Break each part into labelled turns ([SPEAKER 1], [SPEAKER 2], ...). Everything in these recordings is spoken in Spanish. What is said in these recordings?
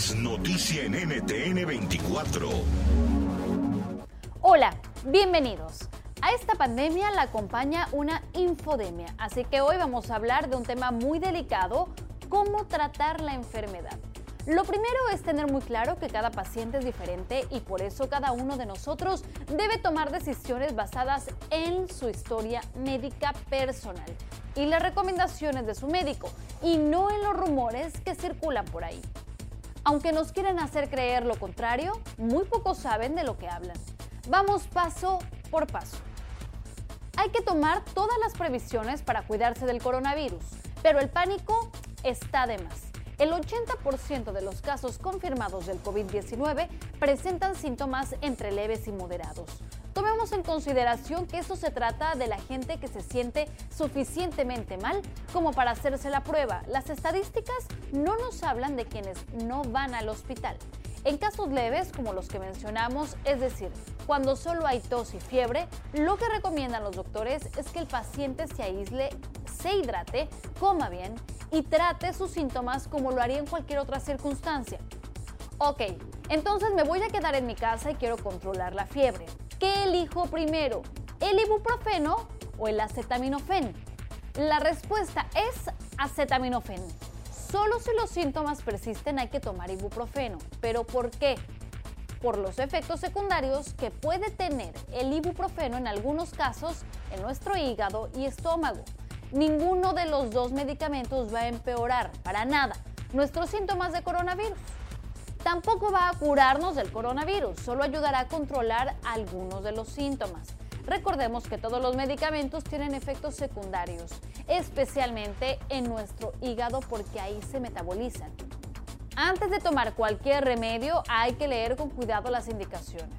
[SPEAKER 1] es noticia en NTN 24.
[SPEAKER 2] Hola, bienvenidos. A esta pandemia la acompaña una infodemia, así que hoy vamos a hablar de un tema muy delicado, cómo tratar la enfermedad. Lo primero es tener muy claro que cada paciente es diferente y por eso cada uno de nosotros debe tomar decisiones basadas en su historia médica personal y las recomendaciones de su médico y no en los rumores que circulan por ahí. Aunque nos quieren hacer creer lo contrario, muy pocos saben de lo que hablan. Vamos paso por paso. Hay que tomar todas las previsiones para cuidarse del coronavirus, pero el pánico está de más. El 80% de los casos confirmados del COVID-19 presentan síntomas entre leves y moderados. Tomemos en consideración que eso se trata de la gente que se siente suficientemente mal como para hacerse la prueba. Las estadísticas no nos hablan de quienes no van al hospital. En casos leves, como los que mencionamos, es decir, cuando solo hay tos y fiebre, lo que recomiendan los doctores es que el paciente se aísle, se hidrate, coma bien y trate sus síntomas como lo haría en cualquier otra circunstancia. Ok, entonces me voy a quedar en mi casa y quiero controlar la fiebre. ¿Qué elijo primero? ¿El ibuprofeno o el acetaminofén? La respuesta es acetaminofén. Solo si los síntomas persisten hay que tomar ibuprofeno. ¿Pero por qué? Por los efectos secundarios que puede tener el ibuprofeno en algunos casos en nuestro hígado y estómago ninguno de los dos medicamentos va a empeorar para nada nuestros síntomas de coronavirus. Tampoco va a curarnos del coronavirus, solo ayudará a controlar algunos de los síntomas. Recordemos que todos los medicamentos tienen efectos secundarios, especialmente en nuestro hígado porque ahí se metabolizan. Antes de tomar cualquier remedio hay que leer con cuidado las indicaciones.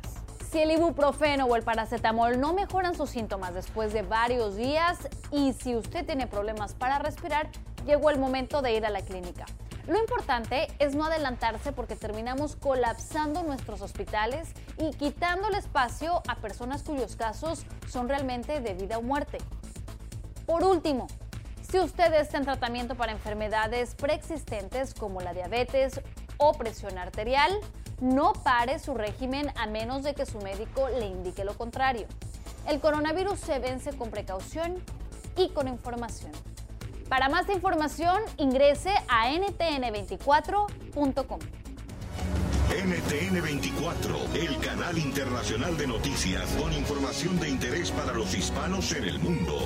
[SPEAKER 2] Si el ibuprofeno o el paracetamol no mejoran sus síntomas después de varios días y si usted tiene problemas para respirar, llegó el momento de ir a la clínica. Lo importante es no adelantarse porque terminamos colapsando nuestros hospitales y quitando el espacio a personas cuyos casos son realmente de vida o muerte. Por último, si usted está en tratamiento para enfermedades preexistentes como la diabetes o presión arterial, no pare su régimen a menos de que su médico le indique lo contrario. El coronavirus se vence con precaución y con información. Para más información, ingrese a ntn24.com.
[SPEAKER 1] NTN 24, el canal internacional de noticias con información de interés para los hispanos en el mundo.